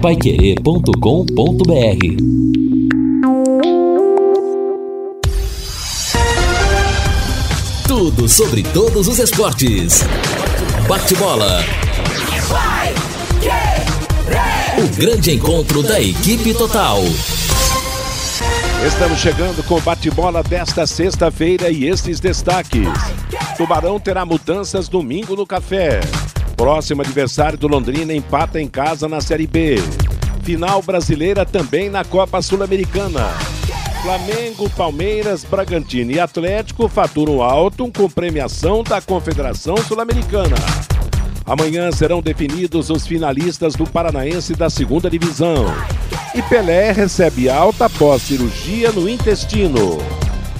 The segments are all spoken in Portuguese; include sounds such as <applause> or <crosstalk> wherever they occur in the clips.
paiquerê.com.br Tudo sobre todos os esportes. Bate-bola. O grande encontro da equipe total. Estamos chegando com o bate-bola desta sexta-feira e estes destaques. Tubarão terá mudanças domingo no café. Próximo adversário do Londrina empata em casa na Série B. Final brasileira também na Copa Sul-Americana. Flamengo, Palmeiras, Bragantino e Atlético faturam alto com premiação da Confederação Sul-Americana. Amanhã serão definidos os finalistas do Paranaense da segunda divisão. E Pelé recebe alta após cirurgia no intestino.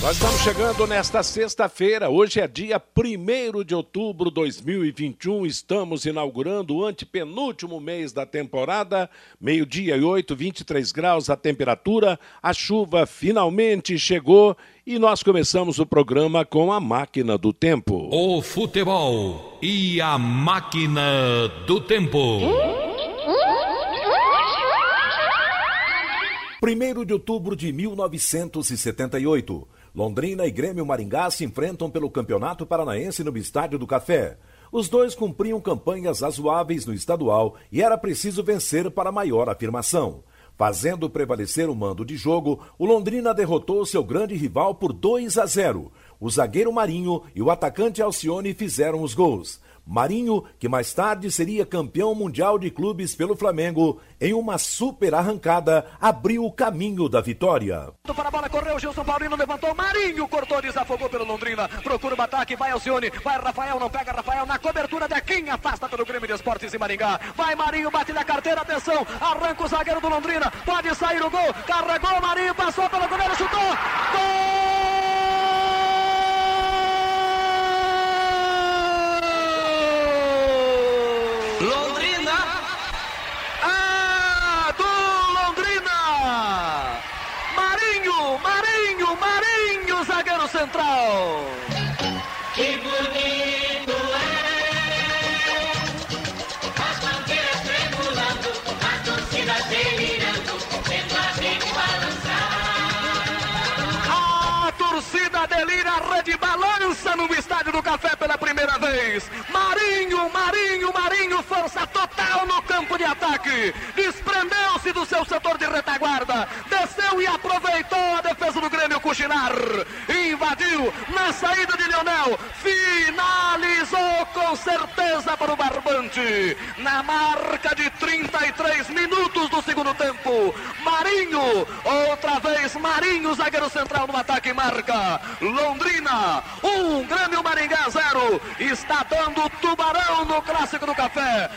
Nós estamos chegando nesta sexta-feira. Hoje é dia 1 de outubro de 2021. Estamos inaugurando o antepenúltimo mês da temporada. Meio-dia e 8, 23 graus a temperatura. A chuva finalmente chegou e nós começamos o programa com a máquina do tempo. O futebol e a máquina do tempo. 1 de outubro de 1978. Londrina e Grêmio Maringá se enfrentam pelo Campeonato Paranaense no Estádio do Café. Os dois cumpriam campanhas razoáveis no estadual e era preciso vencer para maior afirmação. Fazendo prevalecer o mando de jogo, o Londrina derrotou seu grande rival por 2 a 0. O zagueiro Marinho e o atacante Alcione fizeram os gols. Marinho, que mais tarde seria campeão mundial de clubes pelo Flamengo, em uma super arrancada, abriu o caminho da vitória. Para a bola, correu, Gilson Paulino levantou, Marinho cortou, desafogou pelo Londrina, procura o ataque, vai Alcione, vai Rafael, não pega Rafael, na cobertura de quem afasta pelo Grêmio de Esportes em Maringá, vai Marinho, bate na carteira, atenção, arranca o zagueiro do Londrina, pode sair o gol, carregou, Marinho, passou pelo goleiro, chutou, gol! Central. Que bonito é, as bandeiras tremulando, a torcida delirando, vendo a balançar. A torcida delira, a rede balança no estádio do Café pela primeira vez. Marinho, Marinho, Marinho, força total no campo de ataque. Desprendeu-se do seu setor de retaguarda, desceu e aproveitou a defesa do Grêmio Cuxinar invadiu na saída de Leonel, finalizou com certeza para o Barbante, na marca de 33 minutos do segundo tempo. Marinho, outra vez Marinho, zagueiro central no ataque marca. Londrina, um Grêmio Maringá zero, está dando tubarão no clássico do café.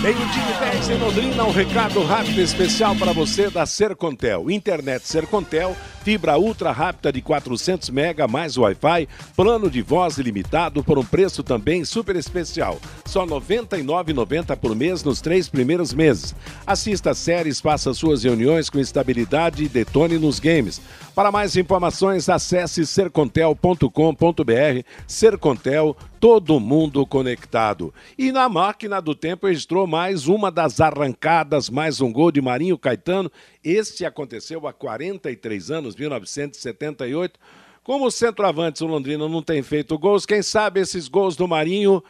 Meio-dia e 10 em Londrina, um recado rápido especial para você da Sercontel. Internet Sercontel, fibra ultra rápida de 400 mega mais Wi-Fi, plano de voz ilimitado por um preço também super especial. Só R$ 99,90 por mês nos três primeiros meses. Assista séries, faça suas reuniões com estabilidade e detone nos games. Para mais informações, acesse sercontel.com.br. Sercontel, todo mundo conectado. E na máquina do tempo registrou mais uma das arrancadas, mais um gol de Marinho Caetano. Este aconteceu há 43 anos, 1978. Como o centroavante o Londrina não tem feito gols, quem sabe esses gols do Marinho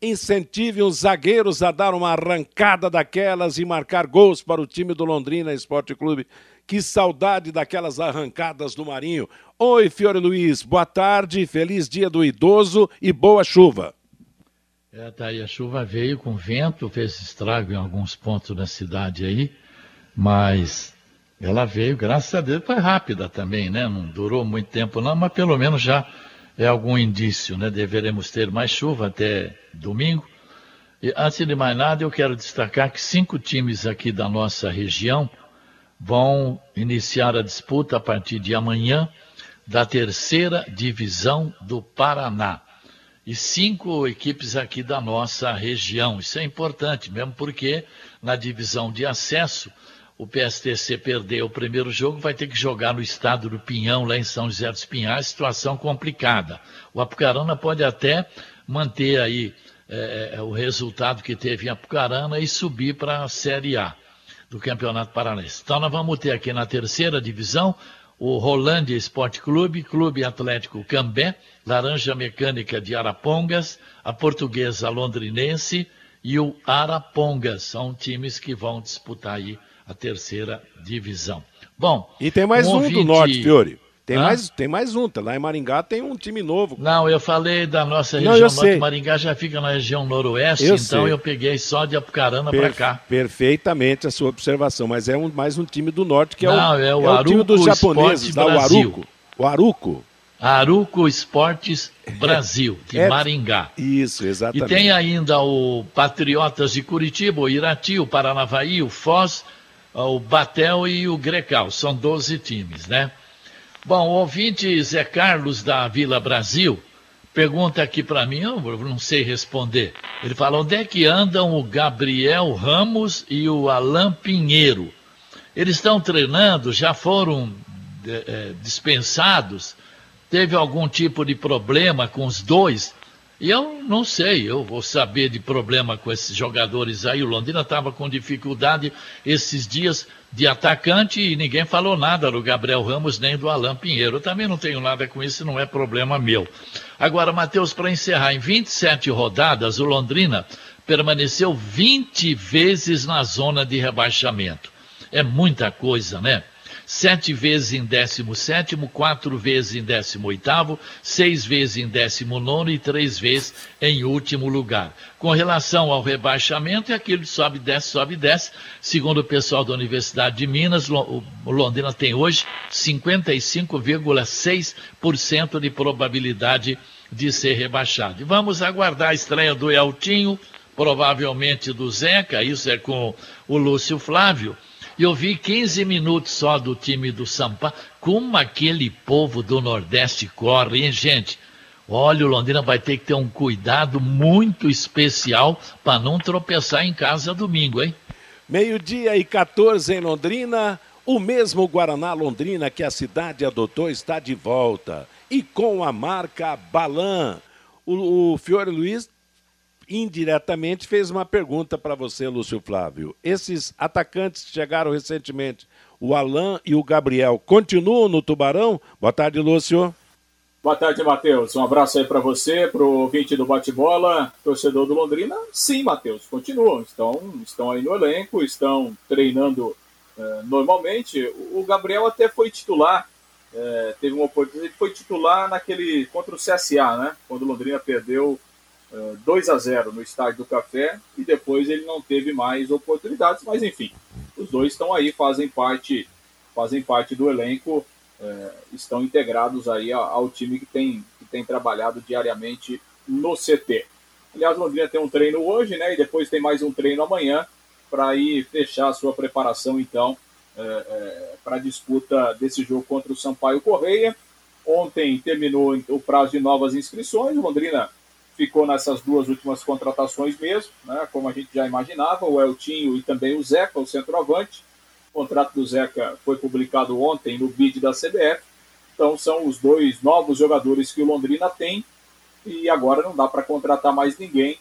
incentivem os zagueiros a dar uma arrancada daquelas e marcar gols para o time do Londrina Esporte Clube que saudade daquelas arrancadas do Marinho. Oi, Fiore Luiz, boa tarde, feliz dia do idoso e boa chuva. É, tá aí, a chuva veio com vento, fez estrago em alguns pontos da cidade aí, mas ela veio, graças a Deus, foi rápida também, né? Não durou muito tempo não, mas pelo menos já é algum indício, né? Deveremos ter mais chuva até domingo. E antes de mais nada, eu quero destacar que cinco times aqui da nossa região vão iniciar a disputa a partir de amanhã da terceira divisão do Paraná. E cinco equipes aqui da nossa região. Isso é importante, mesmo porque na divisão de acesso o PSTC perdeu o primeiro jogo, vai ter que jogar no estado do Pinhão, lá em São José dos Pinhais, situação complicada. O Apucarana pode até manter aí é, o resultado que teve em Apucarana e subir para a Série A do Campeonato Paranaense. Então nós vamos ter aqui na terceira divisão o Rolândia Esporte Clube, Clube Atlético Cambé, Laranja Mecânica de Arapongas, a Portuguesa Londrinense e o Arapongas. São times que vão disputar aí a terceira divisão. Bom. E tem mais um, um ouvinte... do Norte, Fiore. Tem, mais, tem mais um, tá lá em Maringá tem um time novo. Não, eu falei da nossa região Não, norte. Maringá já fica na região noroeste, eu então sei. eu peguei só de Apucarana per, para cá. Perfeitamente a sua observação, mas é um, mais um time do norte que é Não, o, é o, é o time dos japoneses, da o Aruco. O Aruco. Aruco Esportes Brasil, de é, Maringá. Isso, exatamente. E tem ainda o Patriotas de Curitiba, o Irati, o Paranavaí, o Foz, o Batel e o Grecal. São 12 times, né? Bom, o ouvinte Zé Carlos da Vila Brasil pergunta aqui para mim, eu não sei responder. Ele fala: onde é que andam o Gabriel Ramos e o Alain Pinheiro? Eles estão treinando, já foram é, dispensados? Teve algum tipo de problema com os dois? E eu não sei, eu vou saber de problema com esses jogadores aí. O Londrina estava com dificuldade esses dias de atacante e ninguém falou nada do Gabriel Ramos nem do Alain Pinheiro. Eu também não tenho nada com isso, não é problema meu. Agora, Matheus, para encerrar, em 27 rodadas, o Londrina permaneceu 20 vezes na zona de rebaixamento. É muita coisa, né? Sete vezes em 17, quatro vezes em 18, seis vezes em 19 e três vezes em último lugar. Com relação ao rebaixamento, é aquilo sobe, desce, sobe, desce. Segundo o pessoal da Universidade de Minas, Londrina tem hoje 55,6% de probabilidade de ser rebaixado. E vamos aguardar a estreia do Eltinho, provavelmente do Zeca, isso é com o Lúcio Flávio e eu vi 15 minutos só do time do Sampaio. Como aquele povo do Nordeste corre, hein, gente? Olha, o Londrina vai ter que ter um cuidado muito especial para não tropeçar em casa domingo, hein? Meio-dia e 14 em Londrina. O mesmo Guaraná Londrina que a cidade adotou está de volta. E com a marca Balan. O, o Fiore Luiz indiretamente fez uma pergunta para você, Lúcio Flávio. Esses atacantes que chegaram recentemente, o Alain e o Gabriel, continuam no Tubarão? Boa tarde, Lúcio. Boa tarde, Matheus. Um abraço aí para você, para o ouvinte do bate-bola, torcedor do Londrina. Sim, Matheus, continuam. Estão, estão aí no elenco, estão treinando uh, normalmente. O Gabriel até foi titular, uh, teve uma oportunidade, foi titular naquele contra o CSA, né? Quando o Londrina perdeu 2 a 0 no estádio do Café e depois ele não teve mais oportunidades, mas enfim, os dois estão aí, fazem parte, fazem parte do elenco, é, estão integrados aí ao time que tem, que tem trabalhado diariamente no CT. Aliás, Londrina tem um treino hoje, né? E depois tem mais um treino amanhã para ir fechar a sua preparação, então, é, é, para a disputa desse jogo contra o Sampaio Correia. Ontem terminou o prazo de novas inscrições. Londrina ficou nessas duas últimas contratações mesmo, né, como a gente já imaginava, o Eltinho e também o Zeca, o centroavante. O contrato do Zeca foi publicado ontem no bid da CBF. Então são os dois novos jogadores que o Londrina tem e agora não dá para contratar mais ninguém.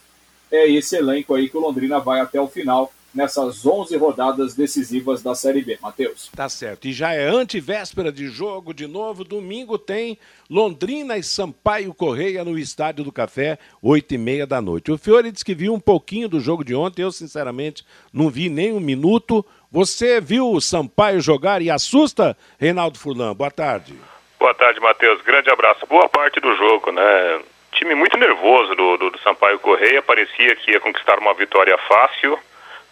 É esse elenco aí que o Londrina vai até o final nessas 11 rodadas decisivas da Série B. Matheus. Tá certo. E já é antivéspera de jogo, de novo. Domingo tem Londrina e Sampaio Correia no Estádio do Café, 8 e meia da noite. O Fiore disse que viu um pouquinho do jogo de ontem. Eu, sinceramente, não vi nem um minuto. Você viu o Sampaio jogar e assusta, Reinaldo Furlan? Boa tarde. Boa tarde, Matheus. Grande abraço. Boa parte do jogo, né? Time muito nervoso do, do, do Sampaio Correia. Parecia que ia conquistar uma vitória fácil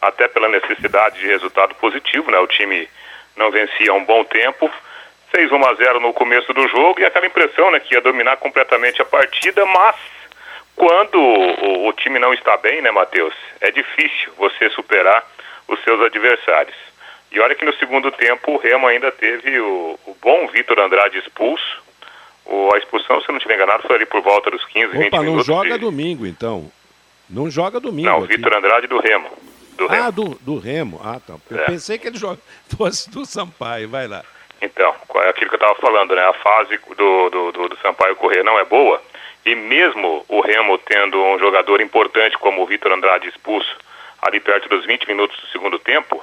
até pela necessidade de resultado positivo, né? O time não vencia há um bom tempo, fez 1 a 0 no começo do jogo e aquela impressão, né, que ia dominar completamente a partida, mas quando o, o time não está bem, né, Matheus, é difícil você superar os seus adversários. E olha que no segundo tempo o Remo ainda teve o, o bom Vitor Andrade expulso. O, a expulsão, se não estiver enganado, foi ali por volta dos 15, Opa, 20 não minutos. joga e- domingo, então. Não joga domingo. Não, o. Vitor Andrade do Remo. Do Remo. Ah, do, do Remo. Ah, tá. Eu É. pensei que ele joga, <laughs> fosse do Sampaio. Vai lá. Então, é aquilo que eu estava falando, né? A fase do, do, do, do Sampaio Corrêa não é boa. E mesmo o Remo tendo um jogador importante como o Vitor Andrade expulso ali perto dos 20 minutos do segundo tempo,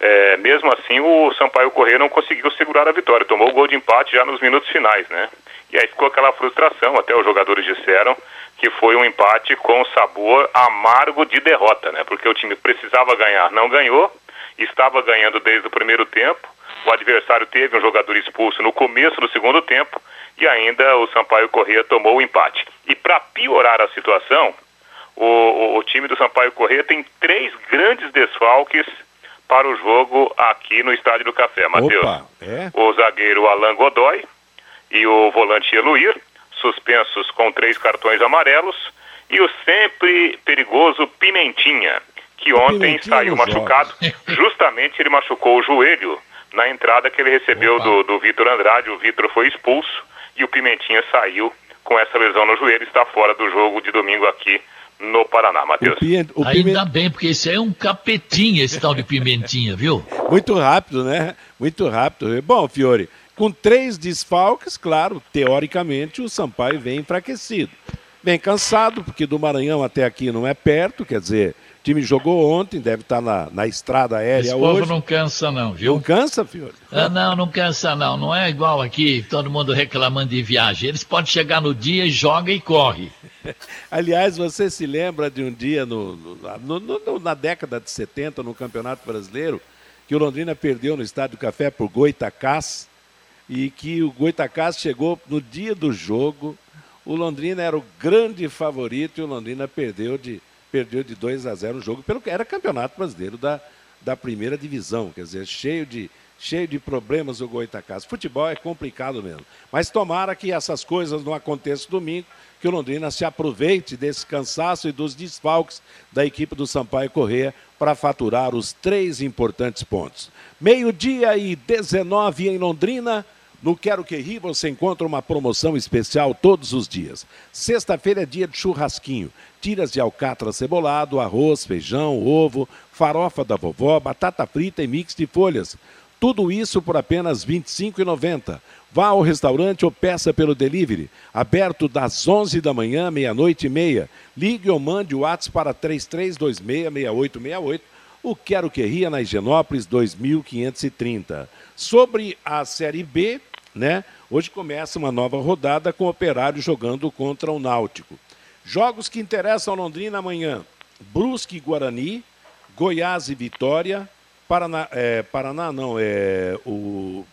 é, mesmo assim o Sampaio Corrêa não conseguiu segurar a vitória. Tomou o gol de empate já nos minutos finais, né? E aí ficou aquela frustração, até os jogadores disseram que foi um empate com sabor amargo de derrota, né? Porque o time precisava ganhar, não ganhou, estava ganhando desde o primeiro tempo, o adversário teve um jogador expulso no começo do segundo tempo e ainda o Sampaio Corrêa tomou o empate. E para piorar a situação, o, o- o time do Sampaio Corrêa tem três grandes desfalques para o jogo aqui no Estádio do Café, Matheus. É? O zagueiro Alan Godoy e o volante Eluir, suspensos com três cartões amarelos, e o sempre perigoso Pimentinha, que ontem Pimentinha saiu machucado. <laughs> Justamente ele machucou o joelho na entrada que ele recebeu Opa. do, do Vitor Andrade. O Vitor foi expulso e o Pimentinha saiu com essa lesão no joelho. Está fora do jogo de domingo aqui no Paraná, O Matheus. Ainda bem, porque isso aí é um capetinha, esse tal de pimentinha, viu? <laughs> Muito rápido, né? Muito rápido. Bom, Fiore, com três desfalques, claro, teoricamente o Sampaio vem enfraquecido. Vem cansado, porque do Maranhão até aqui não é perto, quer dizer, o time jogou ontem, deve estar na, na estrada Esse aérea povo hoje. não cansa não, Não viu? cansa, Fiore? Ah, não, não cansa não. Não é igual aqui, todo mundo reclamando de viagem. Eles podem chegar no dia, joga e corre. <laughs> Aliás, você se lembra de um dia no, no- no- na década de 70, no Campeonato Brasileiro, que o Londrina perdeu no Estádio Café por Goitacás e que o Goitacás chegou no dia do jogo. O Londrina era o grande favorito e o Londrina perdeu de, perdeu de 2 a 0 o jogo, pelo que era Campeonato Brasileiro da, da primeira divisão, quer dizer, cheio de, cheio de problemas o Goitacás. Futebol é complicado mesmo. Mas tomara que essas coisas não aconteçam domingo, que o Londrina se aproveite desse cansaço e dos desfalques da equipe do Sampaio Corrêa para faturar os três importantes pontos. Meio-dia e 19 em Londrina. No Quero Que Ri você encontra uma promoção especial todos os dias. Sexta-feira é dia de churrasquinho. Tiras de alcatra cebolado, arroz, feijão, ovo, farofa da vovó, batata frita e mix de folhas. Tudo isso por apenas R$ 25,90. Vá ao restaurante ou peça pelo delivery. Aberto das 11 da manhã, meia-noite e meia. Ligue ou mande o WhatsApp para 33266868. O Quero Que Ria na Higienópolis 2530. Sobre a Série B, né? Hoje começa uma nova rodada com o Operário jogando contra o Náutico. Jogos que interessam a Londrina amanhã: Brusque e Guarani, Goiás e Vitória, Paraná, é, Paraná não, é o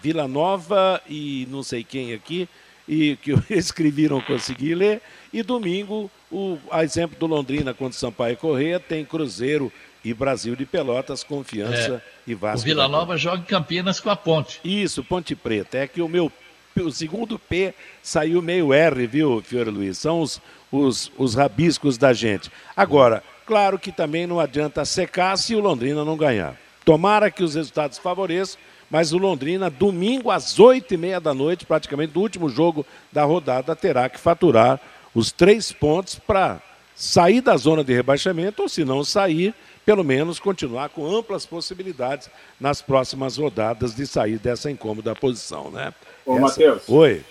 Vila Nova e não sei quem aqui, e que <laughs> não consegui ler. E domingo, o a exemplo do Londrina contra o Sampaio Correia, tem Cruzeiro e Brasil de Pelotas, Confiança e O Vasco. Vila da Gama. Nova joga em Campinas com a ponte. Isso, Ponte Preta. É que o meu o segundo P saiu meio R, viu, Fiore Luiz? São os, os, os rabiscos da gente. Agora, claro que também não adianta secar se o Londrina não ganhar. Tomara que os resultados favoreçam, mas o Londrina, domingo às oito e meia da noite, praticamente do último jogo da rodada, terá que faturar os três pontos para sair da zona de rebaixamento, ou se não sair, pelo menos continuar com amplas possibilidades nas próximas rodadas de sair dessa incômoda posição, né? Ô, Matheus. Oi.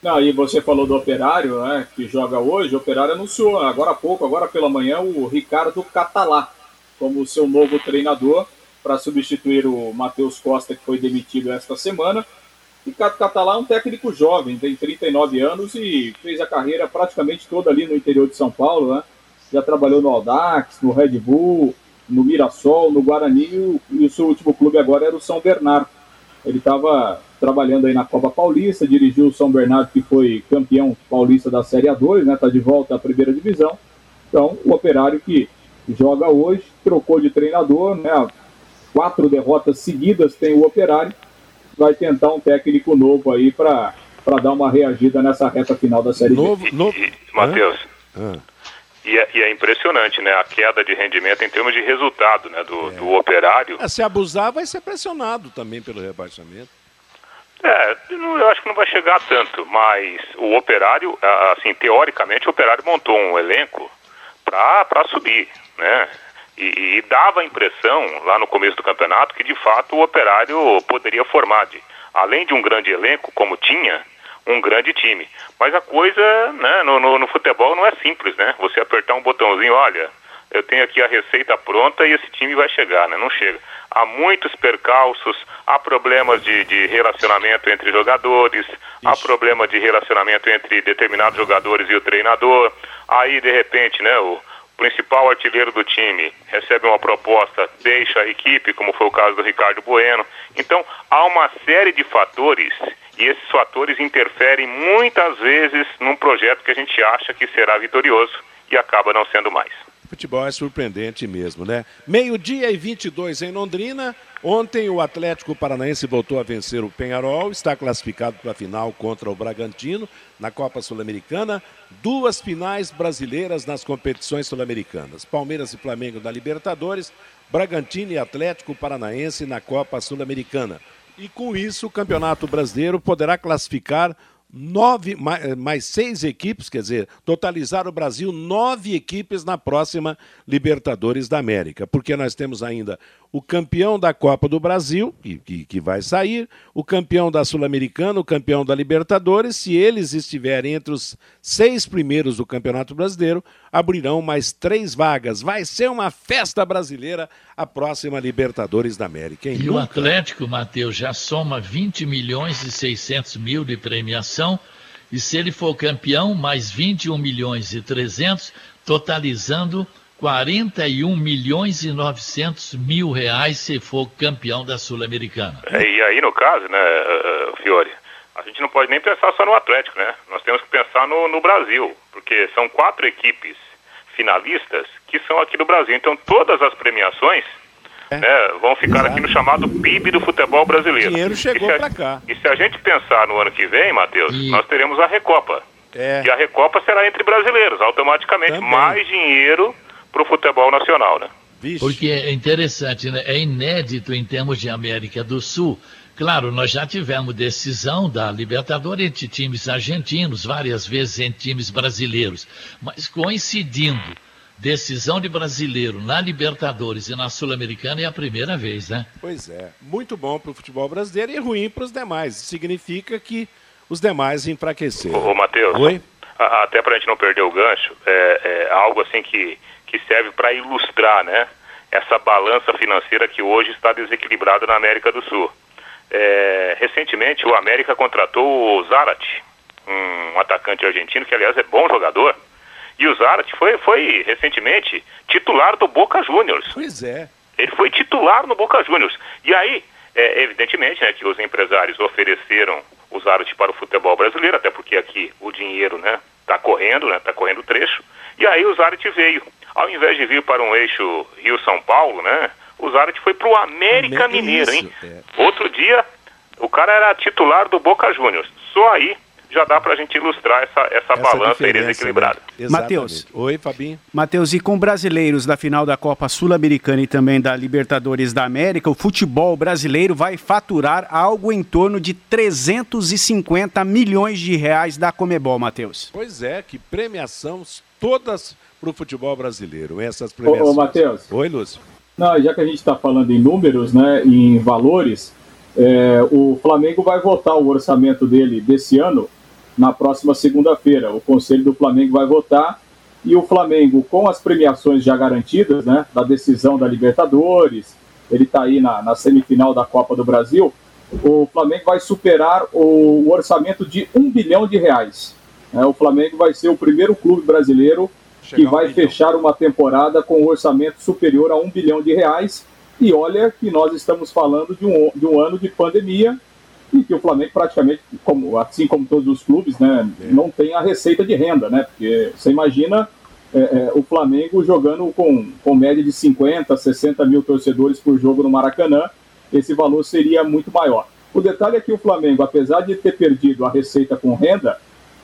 Não, e você falou do Operário, né, que joga hoje. O Operário anunciou agora há pouco, agora pela manhã, o Ricardo Catalá como seu novo treinador para substituir o Matheus Costa, que foi demitido esta semana. Ricardo Catalá é um técnico jovem, tem 39 anos e fez a carreira praticamente toda ali no interior de São Paulo, né? Já trabalhou no Audax, no Red Bull, no Mirassol, no Guarani e o, e o seu último clube agora era o São Bernardo. Ele estava trabalhando aí na Copa Paulista, dirigiu o São Bernardo, que foi campeão paulista da Série A2, né? Está de volta à primeira divisão. Então, o operário que joga hoje, trocou de treinador, né? Quatro derrotas seguidas tem o operário. Vai tentar um técnico novo aí para dar uma reagida nessa reta final da Série B. Novo, novo. E, Matheus, Ah, E é, e é, impressionante, né? A queda de rendimento em termos de resultado, né? Do, é. do operário. É, se abusar, vai ser pressionado também pelo rebaixamento. É, eu acho que não vai chegar tanto, mas o operário, assim, teoricamente, o operário montou um elenco para subir, né? E, e, dava a impressão, lá no começo do campeonato, que de fato o operário poderia formar, de, além de um grande elenco, como tinha, um grande time. Mas a coisa né, no, no, no, futebol não é simples, né? Você apertar um botãozinho, olha, eu tenho aqui a receita pronta e esse time vai chegar, né? Não chega. Há muitos percalços, há problemas de, de relacionamento entre jogadores, Ixi. há problema de relacionamento entre determinados jogadores e o treinador. Aí, de repente, né, o principal artilheiro do time recebe uma proposta, deixa a equipe, como foi o caso do Ricardo Bueno. Então, há uma série de fatores e esses fatores interferem muitas vezes num projeto que a gente acha que será vitorioso e acaba não sendo mais. Futebol é surpreendente mesmo, né? Meio-dia e 22 em Londrina. Ontem o Atlético Paranaense voltou a vencer o Penharol, está classificado para a final contra o Bragantino na Copa Sul-Americana. Duas finais brasileiras nas competições sul-americanas: Palmeiras e Flamengo na Libertadores, Bragantino e Atlético Paranaense na Copa Sul-Americana. E com isso, o Campeonato Brasileiro poderá classificar nove, mais, mais, seis equipes, quer dizer, totalizar o Brasil nove equipes na próxima Libertadores da América, porque nós temos ainda o campeão da Copa do Brasil, que, que vai sair, o campeão da Sul-Americana, o campeão da Libertadores, se eles estiverem entre os seis primeiros do Campeonato Brasileiro, abrirão mais três vagas. Vai ser uma festa brasileira a próxima Libertadores da América. Hein? E Nunca... o Atlético, Matheus, já soma 20 milhões e 600 mil de premiação, e se ele for campeão, mais 21 milhões e 300, totalizando 41 milhões e 900 mil reais se for campeão da Sul-Americana. É, e aí, no caso, né, uh, Fiore, a gente não pode nem pensar só no Atlético, né? Nós temos que pensar no, no Brasil, porque são quatro equipes finalistas que são aqui do Brasil. Então, todas as premiações é. né, vão ficar Exato. aqui no chamado PIB do futebol brasileiro. O dinheiro chegou para cá. E se a gente pensar no ano que vem, Matheus, e... nós teremos a Recopa. É. E a Recopa será entre brasileiros, automaticamente. Também. Mais dinheiro para o futebol nacional, né? Vixe. Porque é interessante, né? é inédito em termos de América do Sul. Claro, nós já tivemos decisão da Libertadores entre times argentinos, várias vezes entre times brasileiros, mas coincidindo decisão de brasileiro na Libertadores e na Sul-Americana é a primeira vez, né? Pois é, muito bom para o futebol brasileiro e ruim para os demais. Significa que os demais enfraqueceram. Ô, Matheus, Oi? até para a gente não perder o gancho, é, é algo assim que que serve para ilustrar né, essa balança financeira que hoje está desequilibrada na América do Sul. É, recentemente, o América contratou o Zarate, um atacante argentino que, aliás, é bom jogador. E o Zarate foi, foi recentemente titular do Boca Juniors. Pois é. Ele foi titular no Boca Juniors. E aí, é, evidentemente, né, que os empresários ofereceram o Zarate para o futebol brasileiro, até porque aqui o dinheiro né, está correndo, está né, tá correndo trecho. E aí o Zarate veio. Ao invés de vir para um eixo Rio-São Paulo, né? O Zarate foi para o América Mineiro, hein? É. Outro dia, o cara era titular do Boca Juniors. Só aí já dá para a gente ilustrar essa, essa, essa balança desequilibrada. Né? Matheus. Oi, Fabinho. Matheus, e com brasileiros da final da Copa Sul-Americana e também da Libertadores da América, o futebol brasileiro vai faturar algo em torno de 350 milhões de reais da Comebol, Matheus. Pois é, que premiação todas para o futebol brasileiro, essas premiações. Ô, ô Matheus. Oi, Lúcio. Não, já que a gente está falando em números, né, em valores, é, o Flamengo vai votar o orçamento dele desse ano na próxima segunda-feira. O Conselho do Flamengo vai votar e o Flamengo, com as premiações já garantidas, né, da decisão da Libertadores, ele está aí na, na, semifinal da Copa do Brasil, o Flamengo vai superar o, o orçamento de um bilhão de reais. É, o Flamengo vai ser o primeiro clube brasileiro que vai um fechar uma temporada com um orçamento superior a um bilhão de reais. E olha que nós estamos falando de um, de um ano de pandemia e que o Flamengo praticamente, como, assim como todos os clubes, né, é. não tem a receita de renda, né? Porque você imagina é, é, o Flamengo jogando com, com média de 50, 60 mil torcedores por jogo no Maracanã, esse valor seria muito maior. O detalhe é que o Flamengo, apesar de ter perdido a receita com renda,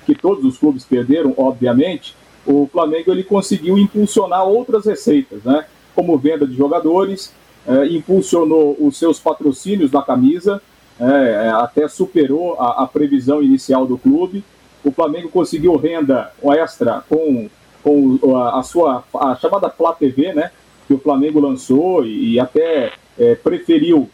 que todos os clubes perderam, obviamente, o Flamengo ele conseguiu impulsionar outras receitas, né? Como venda de jogadores, é, impulsionou os seus patrocínios na camisa, é, até superou a, a, previsão inicial do clube. O Flamengo conseguiu renda extra com, com a, a sua a chamada Flá TV, né? Que o Flamengo lançou e, e até é, preferiu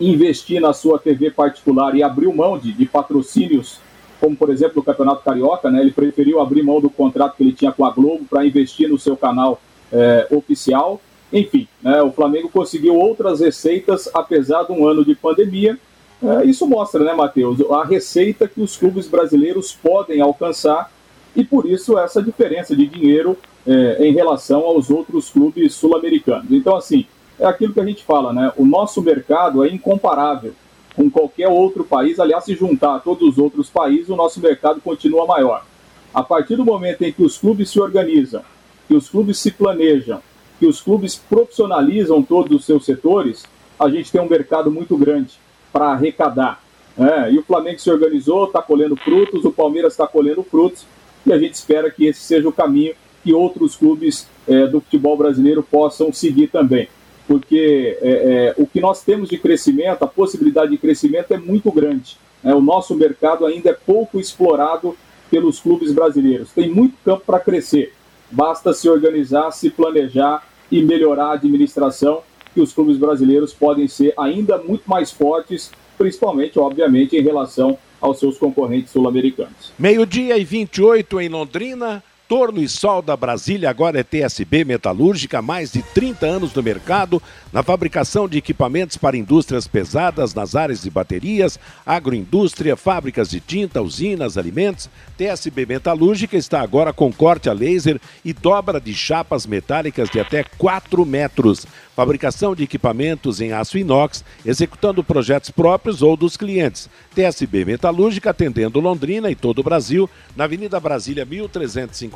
investir na sua TV particular e abriu mão de, de patrocínios como por exemplo o Campeonato Carioca, né, ele preferiu abrir mão do contrato que ele tinha com a Globo para investir no seu canal é, oficial. Enfim, né, o Flamengo conseguiu outras receitas apesar de um ano de pandemia. É, isso mostra, né, Matheus, a receita que os clubes brasileiros podem alcançar e por isso essa diferença de dinheiro é, em relação aos outros clubes sul-americanos. Então, assim, é aquilo que a gente fala, né? O nosso mercado é incomparável com qualquer outro país. Aliás, se juntar a todos os outros países, o nosso mercado continua maior. A partir do momento em que os clubes se organizam, que os clubes se planejam, que os clubes profissionalizam todos os seus setores, a gente tem um mercado muito grande para arrecadar. Né? E o Flamengo se organizou, está colhendo frutos, o Palmeiras está colhendo frutos, e a gente espera que esse seja o caminho que outros clubes é, do futebol brasileiro possam seguir também porque é, é, o que nós temos de crescimento, a possibilidade de crescimento é muito grande. Né? O nosso mercado ainda é pouco explorado pelos clubes brasileiros. Tem muito campo para crescer. Basta se organizar, se planejar e melhorar a administração, que os clubes brasileiros podem ser ainda muito mais fortes, principalmente, obviamente, em relação aos seus concorrentes sul-americanos. Meio-dia e 28 em Londrina. Torno e Sol da Brasília agora é TSB Metalúrgica, mais de 30 anos no mercado, na fabricação de equipamentos para indústrias pesadas nas áreas de baterias, agroindústria, fábricas de tinta, usinas, alimentos. TSB Metalúrgica está agora com corte a laser e dobra de chapas metálicas de até 4 metros fabricação de equipamentos em aço inox, executando projetos próprios ou dos clientes. TSB Metalúrgica atendendo Londrina e todo o Brasil, na Avenida Brasília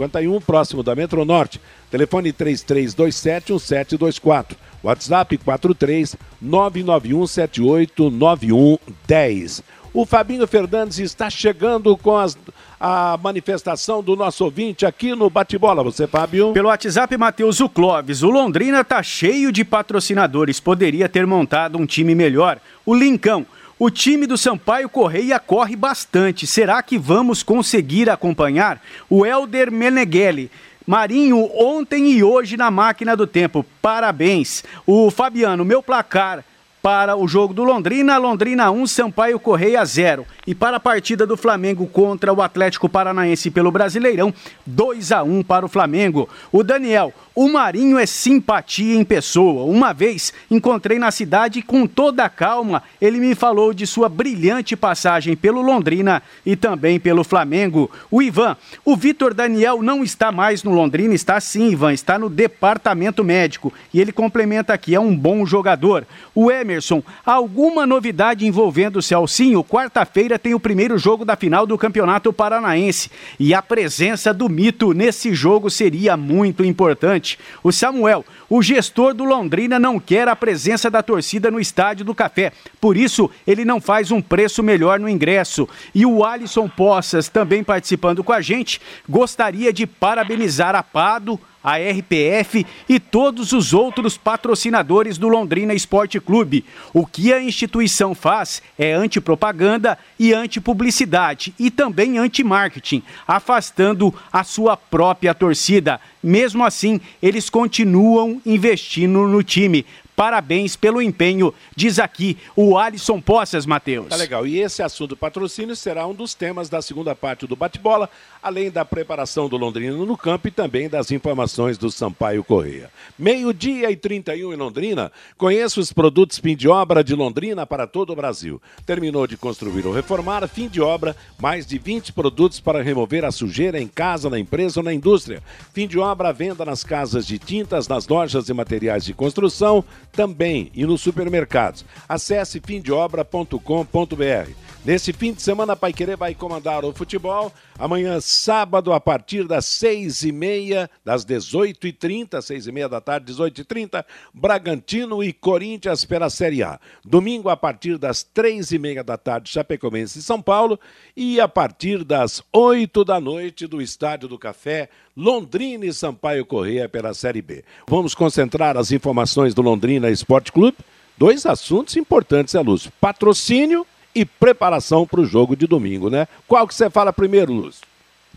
1351, próximo da Metronorte. Telefone 3327 1724. WhatsApp 43 991 78 9110. O Fabinho Fernandes está chegando com as, a manifestação do nosso ouvinte aqui no Bate-Bola. Você, Fábio? Pelo WhatsApp, Matheus o Clóvis. O Londrina está cheio de patrocinadores. Poderia ter montado um time melhor. O Lincão. O time do Sampaio Correia corre bastante. Será que vamos conseguir acompanhar? O Elder Meneghelli. Marinho, ontem e hoje na máquina do tempo. Parabéns. O Fabiano, meu placar para o jogo do Londrina, Londrina 1, Sampaio Correia 0. E para a partida do Flamengo contra o Atlético Paranaense pelo Brasileirão, 2 a 1 para o Flamengo. O Daniel, o Marinho é simpatia em pessoa. Uma vez encontrei na cidade com toda a calma, ele me falou de sua brilhante passagem pelo Londrina e também pelo Flamengo. O Ivan, o Vitor Daniel não está mais no Londrina, está sim, Ivan, está no departamento médico. E ele complementa aqui, é um bom jogador. O Emerson, alguma novidade envolvendo o Celcinho? Quarta-feira tem o primeiro jogo da final do Campeonato Paranaense e a presença do mito nesse jogo seria muito importante. O Samuel, o gestor do Londrina, não quer a presença da torcida no Estádio do Café, por isso ele não faz um preço melhor no ingresso. E o Alisson Poças, também participando com a gente, gostaria de parabenizar a Pado a RPF e todos os outros patrocinadores do Londrina Esporte Clube. O que a instituição faz é antipropaganda e antipublicidade e também anti-marketing, afastando a sua própria torcida. Mesmo assim, eles continuam investindo no time. Parabéns pelo empenho, diz aqui o Alisson Poças, Matheus. Tá legal. E esse assunto patrocínio será um dos temas da segunda parte do bate-bola, além da preparação do Londrina no campo e também das informações do Sampaio Correia. Meio-dia e 31 em Londrina, conheça os produtos fim de obra de Londrina para todo o Brasil. Terminou de construir ou reformar, fim de obra, mais de 20 produtos para remover a sujeira em casa, na empresa ou na indústria. Fim de obra, venda nas casas de tintas, nas lojas e materiais de construção, também e nos supermercados. Acesse fimdeobra.com.br. Nesse fim de semana, Pai Querer vai comandar o futebol. Amanhã, sábado, a partir das seis e meia, das dezoito e trinta, seis e meia da tarde, dezoito e trinta, Bragantino e Corinthians pela Série A. Domingo, a partir das três e meia da tarde, Chapecoense e São Paulo. E a partir das oito da noite, do Estádio do Café, Londrina e Sampaio Correia pela Série B. Vamos concentrar as informações do Londrina Esporte Clube. Dois assuntos importantes, é Lúcio. Patrocínio e preparação para o jogo de domingo, né? Qual que você fala primeiro, Lúcio?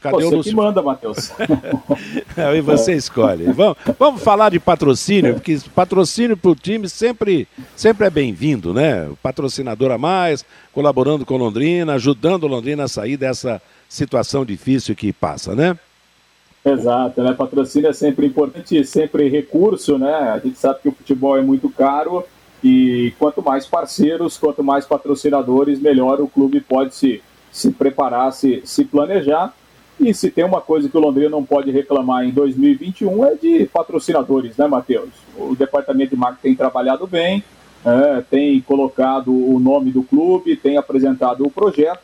Cadê você o Lúcio? que manda, Matheus. <laughs> Aí você é. escolhe. Vamos, vamos falar de patrocínio, porque patrocínio para o time sempre, sempre é bem-vindo, né? O patrocinador a mais, colaborando com Londrina, ajudando Londrina a sair dessa situação difícil que passa, né? Exato, né? Patrocínio é sempre importante, sempre recurso, né? A gente sabe que o futebol é muito caro e quanto mais parceiros, quanto mais patrocinadores, melhor o clube pode se, se preparar, se, se planejar. E se tem uma coisa que o Londrina não pode reclamar em 2021 é de patrocinadores, né, Matheus? O departamento de marketing tem trabalhado bem, é, tem colocado o nome do clube, tem apresentado o projeto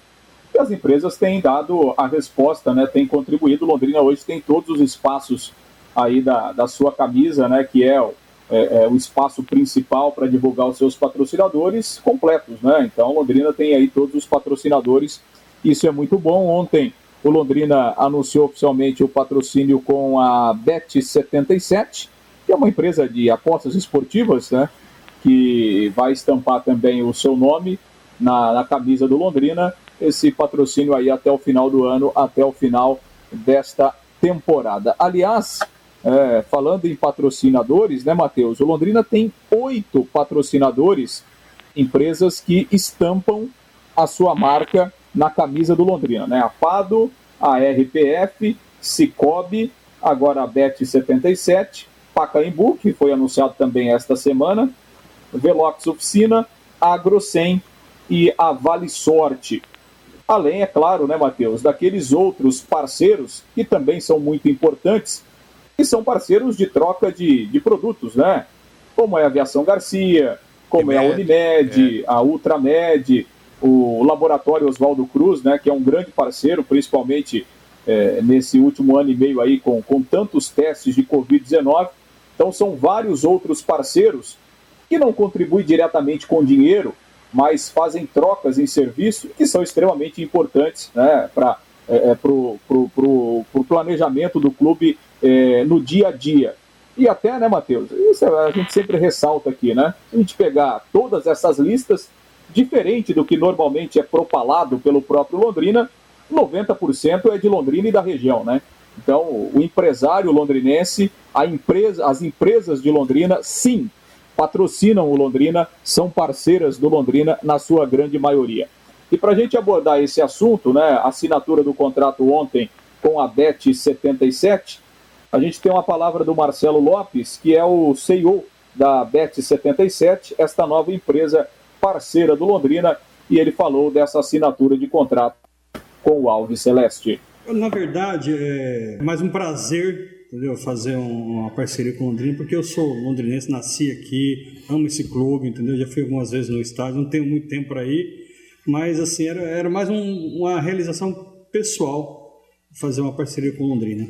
e as empresas têm dado a resposta, né? Tem contribuído. Londrina hoje tem todos os espaços aí da, da sua camisa, né? Que é o é, é, o espaço principal para divulgar os seus patrocinadores completos, né? Então, Londrina tem aí todos os patrocinadores, isso é muito bom. Ontem, o Londrina anunciou oficialmente o patrocínio com a Bet77, que é uma empresa de apostas esportivas, né? Que vai estampar também o seu nome na, na camisa do Londrina. Esse patrocínio aí até o final do ano, até o final desta temporada. Aliás, é, falando em patrocinadores, né, Matheus? O Londrina tem oito patrocinadores, empresas que estampam a sua marca na camisa do Londrina, né? A Pado, a RPF, Cicobi, agora a Bet77, Pacaembu, que foi anunciado também esta semana, Velox Oficina, Agrocem e a Vale Sorte. Além, é claro, né, Matheus, daqueles outros parceiros que também são muito importantes, que são parceiros de troca de, de produtos, né? Como é a Aviação Garcia, como é a Unimed, é. a Ultramed, o Laboratório Oswaldo Cruz, né? Que é um grande parceiro, principalmente é, nesse último ano e meio aí com, com tantos testes de Covid-19. Então são vários outros parceiros que não contribuem diretamente com dinheiro, mas fazem trocas em serviço que são extremamente importantes né, para é, é, pro planejamento do clube é, no dia a dia. E até, né, Matheus? Isso a gente sempre ressalta aqui, né? Se a gente pegar todas essas listas, diferente do que normalmente é propalado pelo próprio Londrina, 90% é de Londrina e da região, né? Então, o empresário londrinense, a empresa, as empresas de Londrina, sim, patrocinam o Londrina, são parceiras do Londrina na sua grande maioria. E para a gente abordar esse assunto, né, assinatura do contrato ontem com a BET 77, a gente tem uma palavra do Marcelo Lopes, que é o CEO da Bet77, esta nova empresa parceira do Londrina, e ele falou dessa assinatura de contrato com o Alves Celeste. Na verdade, é mais um prazer entendeu? fazer uma parceria com o Londrina, porque eu sou londrinense, nasci aqui, amo esse clube, entendeu? Já fui algumas vezes no estádio, não tenho muito tempo para ir, mas assim, era, era mais um, uma realização pessoal fazer uma parceria com Londrina.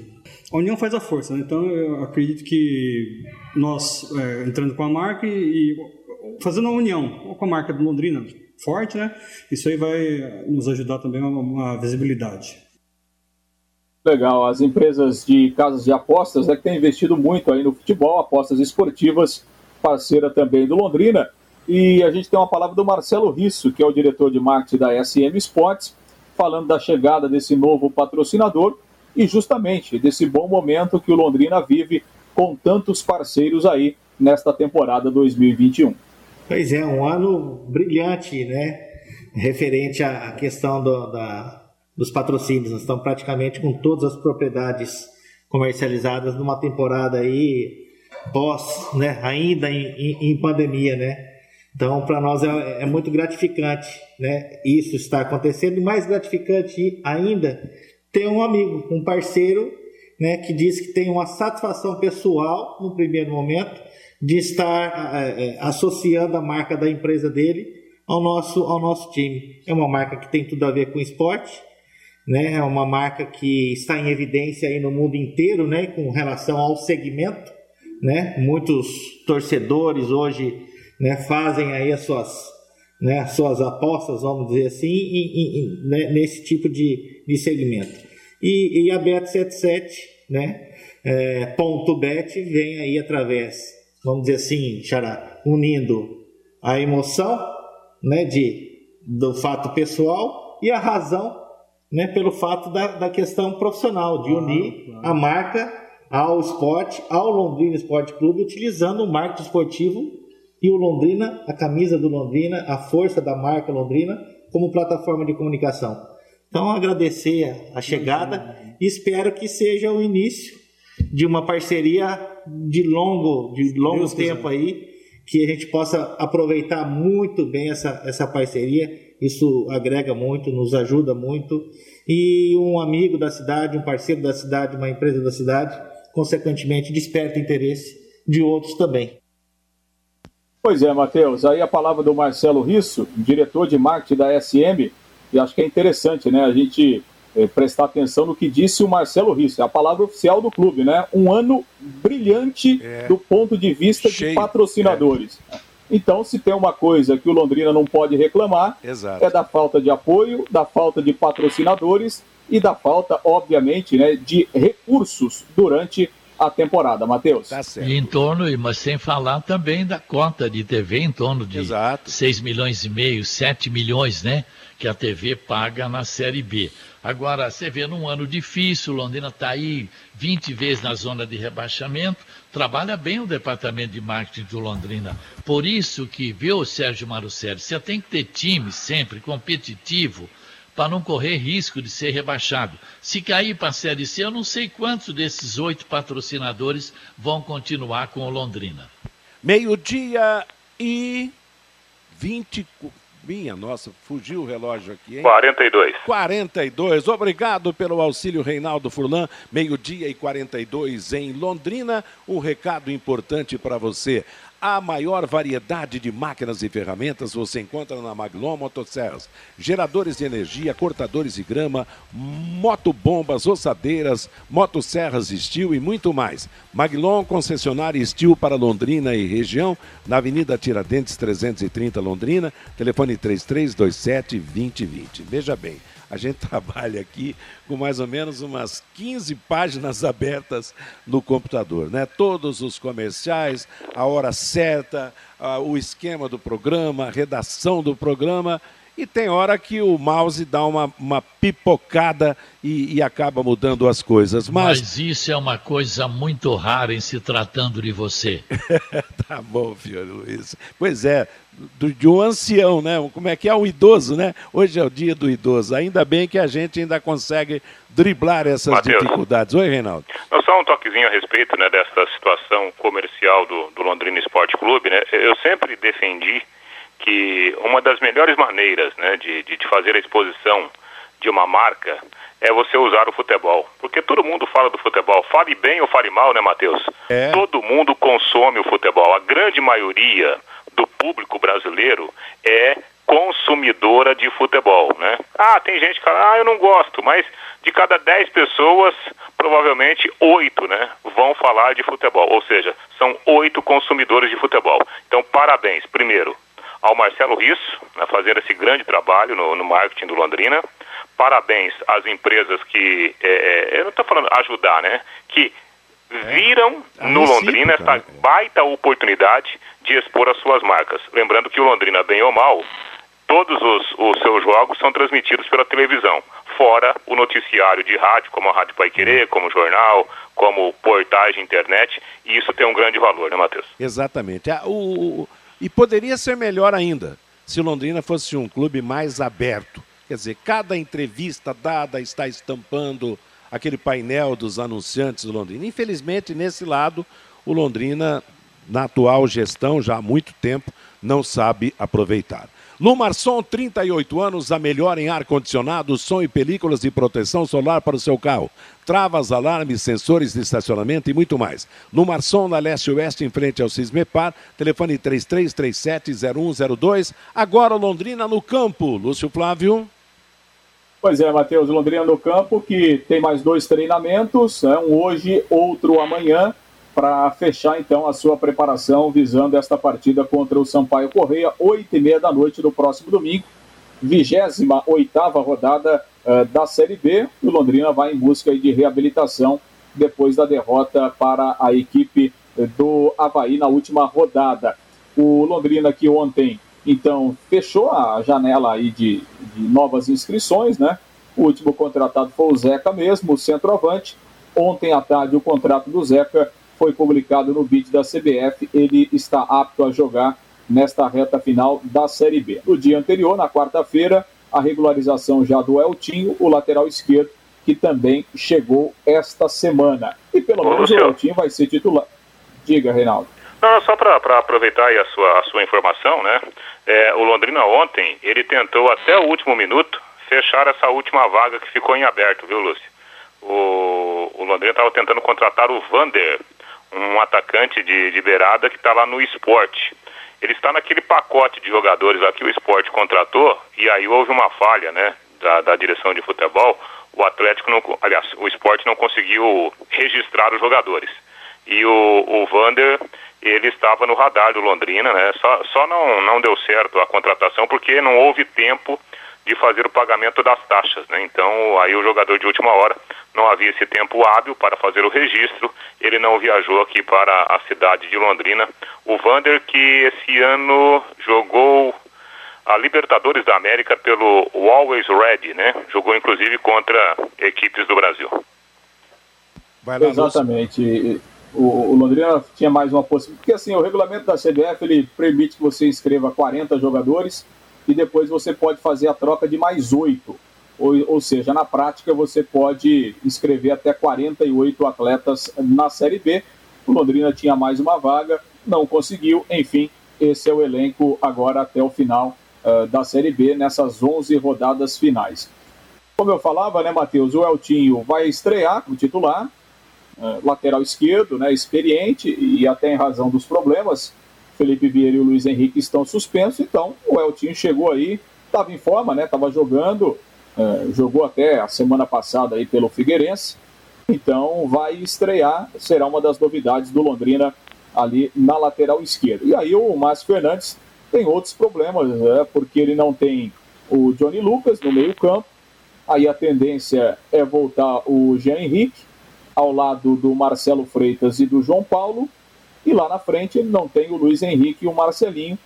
A união faz a força, né? então eu acredito que nós, é, entrando com a marca e, e, fazendo a união com a marca do Londrina forte, né? isso aí vai nos ajudar também a uma visibilidade. Legal, as empresas de casas de apostas né, que têm investido muito aí no futebol, apostas esportivas, parceira também do Londrina. E a gente tem uma palavra do Marcelo Risso, que é o diretor de marketing da SM Sports, falando da chegada desse novo patrocinador e justamente desse bom momento que o Londrina vive com tantos parceiros aí nesta temporada 2021. Pois é, um ano brilhante, né? Referente à questão do, da, dos patrocínios. Nós estamos praticamente com todas as propriedades comercializadas numa temporada aí pós, né? Ainda em, em, em pandemia, né? Então, para nós é, é, muito gratificante, né? Isso está acontecendo e mais gratificante ainda ter um amigo, um parceiro, né? Que diz que tem uma satisfação pessoal no primeiro momento de estar é, é, associando a marca da empresa dele ao nosso, ao nosso time. É uma marca que tem tudo a ver com esporte, né? É uma marca que está em evidência aí no mundo inteiro, né? Com relação ao segmento, né? Muitos torcedores hoje, né? Fazem aí as suas, né? As suas apostas, vamos dizer assim, em, em, né? nesse tipo de, de segmento. E, e a Bet77, né? É, ponto bet vem aí através, vamos dizer assim, Xará, unindo a emoção, né? De do fato pessoal e a razão né, pelo fato da, da questão profissional, de unir a marca ao esporte, ao Londrina Esporte Clube, utilizando o marketing esportivo e o Londrina, a camisa do Londrina, a força da marca Londrina, como plataforma de comunicação. Então, agradecer a chegada e espero que seja o início de uma parceria de longo, de longo Deus tempo quiser. aí, que a gente possa aproveitar muito bem essa, essa parceria isso agrega muito, nos ajuda muito. E um amigo da cidade, um parceiro da cidade, uma empresa da cidade, consequentemente desperta interesse de outros também. Pois é, Matheus. Aí a palavra do Marcelo Risso, diretor de marketing da SM, e acho que é interessante, né, a gente é, prestar atenção no que disse o Marcelo Risso, é a palavra oficial do clube, né? Um ano brilhante é. do ponto de vista Cheio. de patrocinadores. É. Então, se tem uma coisa que o Londrina não pode reclamar, Exato. é da falta de apoio, da falta de patrocinadores e da falta, obviamente, né, de recursos durante a temporada, Matheus. Tá em torno, mas sem falar também da cota de TV, em torno de Exato. 6 milhões e meio, 7 milhões, né? Que a TV paga na Série B. Agora, você vê num ano difícil, Londrina está aí 20 vezes na zona de rebaixamento, trabalha bem o departamento de marketing do Londrina. Por isso que, viu, Sérgio Marucelli, você tem que ter time sempre competitivo para não correr risco de ser rebaixado. Se cair para a Série C, eu não sei quantos desses oito patrocinadores vão continuar com o Londrina. Meio-dia e 20, minha nossa, fugiu o relógio aqui, hein? 42. 42. Obrigado pelo auxílio, Reinaldo Furlan. Meio-dia e 42 em Londrina. Um recado importante para você. A maior variedade de máquinas e ferramentas você encontra na Maglon Motosserras. Geradores de energia, cortadores de grama, motobombas, ossadeiras, motosserras Steel e muito mais. Maglon, concessionária Steel para Londrina e região, na Avenida Tiradentes 330 Londrina, telefone 3327 2020. Veja bem, a gente <laughs> trabalha aqui com mais ou menos umas 15 páginas abertas no computador, né? Todos os comerciais, a hora certa, o esquema do programa, a redação do programa. E tem hora que o mouse dá uma, uma pipocada e, e, acaba mudando as coisas. Mas... Mas isso é uma coisa muito rara em se tratando de você. <laughs> tá bom, filho Luiz. Pois é, do, de um ancião, né? Como é que é um idoso, né? Hoje é o dia do idoso. Ainda bem que a gente ainda consegue driblar essas Mateus, dificuldades. Oi, Reinaldo. Não, só um toquezinho a respeito né, dessa situação comercial do, do Londrina Esporte Clube. Né? Eu sempre defendi que uma das melhores maneiras né, de, de fazer a exposição de uma marca é você usar o futebol. Porque todo mundo fala do futebol. Fale bem ou fale mal, né, Matheus? É. Todo mundo consome o futebol. A grande maioria do público brasileiro é consumidora de futebol, né? Ah, tem gente que fala, ah, eu não gosto, mas de cada 10 pessoas, provavelmente 8, né, vão falar de futebol, ou seja, são 8 consumidores de futebol. Então, parabéns, primeiro, ao Marcelo Risso, né, fazer esse grande trabalho no, no marketing do Londrina. Parabéns às empresas que, é, é eu não estou falando ajudar, né, que viram é, no Londrina essa baita oportunidade de expor as suas marcas. Lembrando que o Londrina, bem ou mal, todos os, os seus jogos são transmitidos pela televisão, fora o noticiário de rádio, como a Rádio Pai Querer, como o jornal, como portagem internet, e isso tem um grande valor, né, Matheus? Exatamente. Ah, o, e poderia ser melhor ainda se Londrina fosse um clube mais aberto. Quer dizer, cada entrevista dada está estampando aquele painel dos anunciantes do Londrina. Infelizmente, nesse lado, o Londrina, na atual gestão, já há muito tempo, não sabe aproveitar. Lumarson, 38 anos, a melhor em ar-condicionado, som e películas de proteção solar para o seu carro. Travas, alarmes, sensores de estacionamento e muito mais. Lumarson, na leste-oeste, em frente ao Cismepar. Telefone 33370102. Agora Londrina no campo. Lúcio Flávio. Pois é, Matheus, Londrina no campo, que tem mais dois treinamentos, né? um hoje, outro amanhã, para fechar então a sua preparação visando esta partida contra o Sampaio Correia, oito e meia da noite do próximo domingo, 28 oitava rodada uh, da Série B. O Londrina vai em busca de reabilitação depois da derrota para a equipe do Havaí na última rodada. O Londrina que ontem então, fechou a janela aí de, de novas inscrições, né? O último contratado foi o Zeca mesmo, o centroavante. Ontem à tarde, o contrato do Zeca foi publicado no bid da CBF. Ele está apto a jogar nesta reta final da Série B. No dia anterior, na quarta-feira, a regularização já do Eltinho, o lateral esquerdo, que também chegou esta semana. E pelo menos o Eltinho vai ser titular. Diga, Reinaldo. Não, só para aproveitar a sua, a sua informação, né? É, o Londrina ontem, ele tentou até o último minuto fechar essa última vaga que ficou em aberto, viu, Lúcio? O, o Londrina estava tentando contratar o Vander, um atacante de, de beirada que está lá no esporte. Ele está naquele pacote de jogadores lá que o esporte contratou, e aí houve uma falha, né, da, da direção de futebol. O Atlético, não, aliás, o esporte não conseguiu registrar os jogadores. E o, o Vander, ele estava no radar do Londrina, né? Só, só não, não deu certo a contratação porque não houve tempo de fazer o pagamento das taxas, né? Então, aí o jogador de última hora não havia esse tempo hábil para fazer o registro, ele não viajou aqui para a cidade de Londrina. O Vander, que esse ano jogou a Libertadores da América pelo Always Ready, né? Jogou inclusive contra equipes do Brasil. Lá, Exatamente o, o, Londrina tinha mais uma possibilidade. Porque assim, o regulamento da CBF ele permite que você inscreva 40 jogadores e depois você pode fazer a troca de mais oito. Ou, ou seja, na prática você pode inscrever até 48 atletas na Série B. O Londrina tinha mais uma vaga, não conseguiu. Enfim, esse é o elenco agora até o final uh, da Série B, nessas 11 rodadas finais. Como eu falava, né, Matheus? O Eltinho vai estrear como titular, é, lateral esquerdo, né, experiente e até em razão dos problemas, Felipe Vieira e o Luiz Henrique estão suspensos, então o Eltinho chegou aí, estava em forma, né, estava jogando, uh, jogou até a semana passada aí pelo Figueirense, então vai estrear, será uma das novidades do Londrina ali na lateral esquerda. E aí o Márcio Fernandes tem outros problemas, né, porque ele não tem o Johnny Lucas no meio campo, aí a tendência é voltar o Jean Henrique, ao lado do Marcelo Freitas e do João Paulo. E lá na frente ele não tem o Luiz Henrique e o Marcelinho.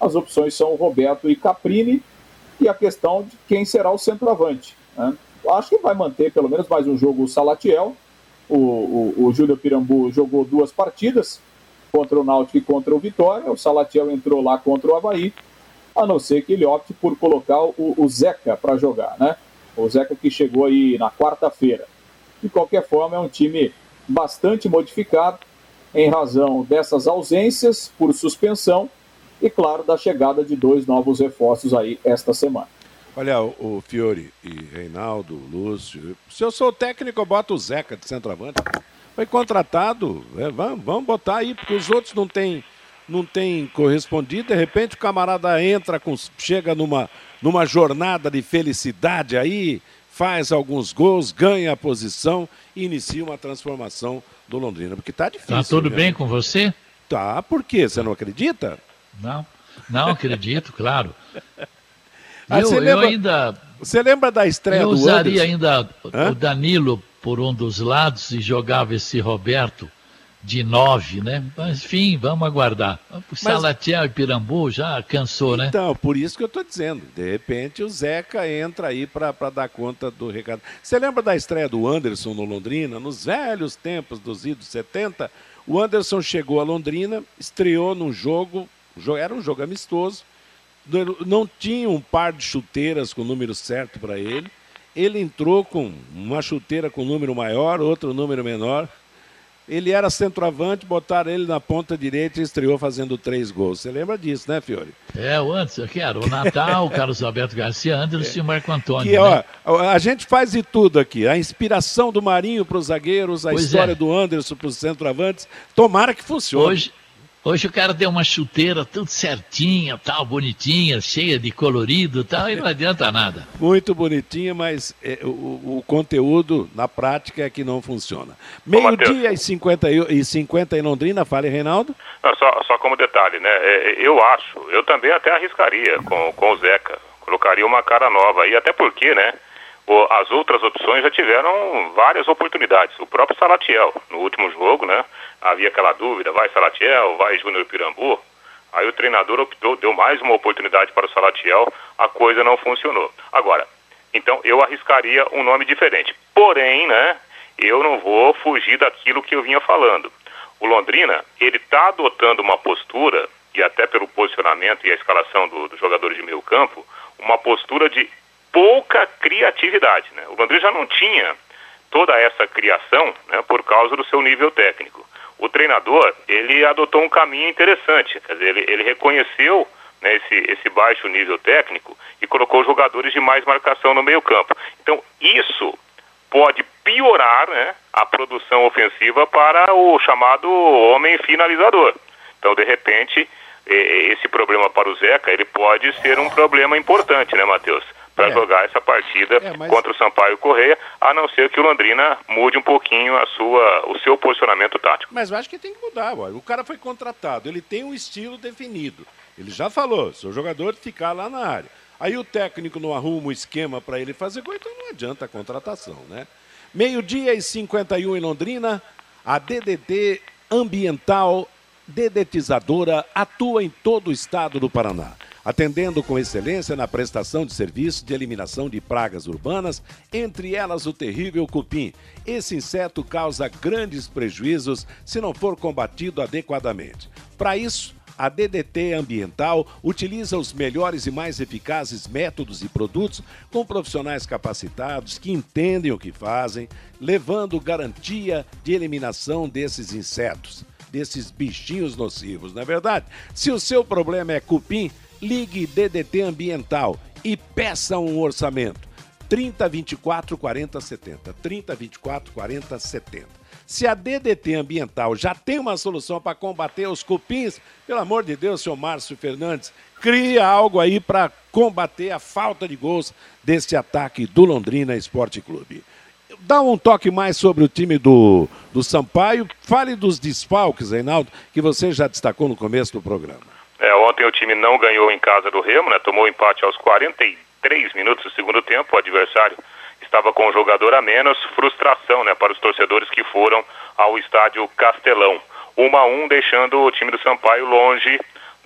As opções são o Roberto e Caprini. E a questão de quem será o centroavante. Né? Acho que vai manter pelo menos mais um jogo o Salatiel. O, o, o Júlio Pirambu jogou duas partidas contra o Náutico e contra o Vitória. O Salatiel entrou lá contra o Havaí. A não ser que ele opte por colocar o, o Zeca para jogar, né? O Zeca que chegou aí na quarta-feira. De qualquer forma, é um time bastante modificado em razão dessas ausências por suspensão e, claro, da chegada de dois novos reforços aí esta semana. Olha, o, Fiore e Reinaldo, Lúcio, se eu sou técnico, eu boto o Zeca de centroavante. Foi contratado, é, vamos, vamos botar aí, porque os outros não têm não tem correspondido, de repente o camarada entra, com, chega numa, numa jornada de felicidade aí, faz alguns gols, ganha a posição e inicia uma transformação do Londrina. Porque tá difícil. Tá tudo né? bem com você? Tá, por quê? Você não acredita? Não, não acredito, <laughs> claro. Ah, eu, lembra, eu ainda. Você lembra da estreia eu do Anderson? Eu usaria ainda Hã? o Danilo por um dos lados e jogava esse Roberto de nove, né? Mas, enfim, vamos aguardar. O Salatiel e Pirambu já cansou, né? Então, por isso que eu estou dizendo. De repente o Zeca entra aí para dar conta do recado. Você lembra da estreia do Anderson no Londrina? Nos velhos tempos dos idos 70, o Anderson chegou a Londrina, estreou num jogo, era um jogo amistoso, não tinha um par de chuteiras com o número certo para ele. Ele entrou com uma chuteira com número maior, outro número menor ele era centroavante, botaram ele na ponta direita e estreou fazendo três gols. Você lembra disso, né, Fiore? É, o antes, eu quero. O Natal, o Carlos Alberto Garcia, Anderson é. e o Marco Antônio. Que, né? ó, a gente faz de tudo aqui. A inspiração do Marinho para os zagueiros, a pois história é. do Anderson para os centroavantes. Tomara que funcione. Hoje, Hoje o cara tem uma chuteira tudo certinha, tal, bonitinha, cheia de colorido tal, e não adianta nada. Muito bonitinha, mas é, o, o, conteúdo na prática é que não funciona. Meio-dia e 50, e 50 em Londrina, fale, Reinaldo. Não, só, só como detalhe, né? É, é, eu acho, eu também até arriscaria com, com o Zeca. Colocaria uma cara nova aí, até porque, né? as outras opções já tiveram várias oportunidades. O próprio Salatiel, no último jogo, né? Havia aquela dúvida, vai Salatiel, vai Júnior Pirambu. Aí o treinador optou, deu mais uma oportunidade para o Salatiel, a coisa não funcionou. Agora, então eu arriscaria um nome diferente. Porém, né, eu não vou fugir daquilo que eu vinha falando. O Londrina, ele está adotando uma postura, e até pelo posicionamento e a escalação dos do jogadores de meio campo, uma postura de pouca criatividade. Né? O Londrina já não tinha toda essa criação né, por causa do seu nível técnico o treinador ele adotou um caminho interessante, quer dizer, ele, ele reconheceu né, esse, esse baixo nível técnico e colocou jogadores de mais marcação no meio campo. Então isso pode piorar né, a produção ofensiva para o chamado homem finalizador. Então de repente esse problema para o Zeca ele pode ser um problema importante, né, Matheus? Para é. jogar essa partida é, mas... contra o Sampaio Correia, a não ser que o Londrina mude um pouquinho a sua, o seu posicionamento tático. Mas eu acho que tem que mudar, o cara foi contratado, ele tem um estilo definido. Ele já falou, seu jogador ficar lá na área. Aí o técnico não arruma o esquema para ele fazer gol, então não adianta a contratação, né? Meio-dia e 51 em Londrina, a DDT Ambiental Dedetizadora atua em todo o estado do Paraná atendendo com excelência na prestação de serviço de eliminação de pragas urbanas, entre elas o terrível cupim. Esse inseto causa grandes prejuízos se não for combatido adequadamente. Para isso, a DDT Ambiental utiliza os melhores e mais eficazes métodos e produtos com profissionais capacitados que entendem o que fazem, levando garantia de eliminação desses insetos, desses bichinhos nocivos, não é verdade? Se o seu problema é cupim, Ligue DDT Ambiental e peça um orçamento. 30 24 40 70. 30 24 40 70. Se a DDT Ambiental já tem uma solução para combater os cupins, pelo amor de Deus, senhor Márcio Fernandes, cria algo aí para combater a falta de gols desse ataque do Londrina Esporte Clube. Dá um toque mais sobre o time do, do Sampaio. Fale dos desfalques, Reinaldo, que você já destacou no começo do programa. É, ontem o time não ganhou em casa do Remo, né? Tomou empate aos 43 minutos do segundo tempo. O adversário estava com um jogador a menos. Frustração, né, para os torcedores que foram ao estádio Castelão. 1 a 1 deixando o time do Sampaio longe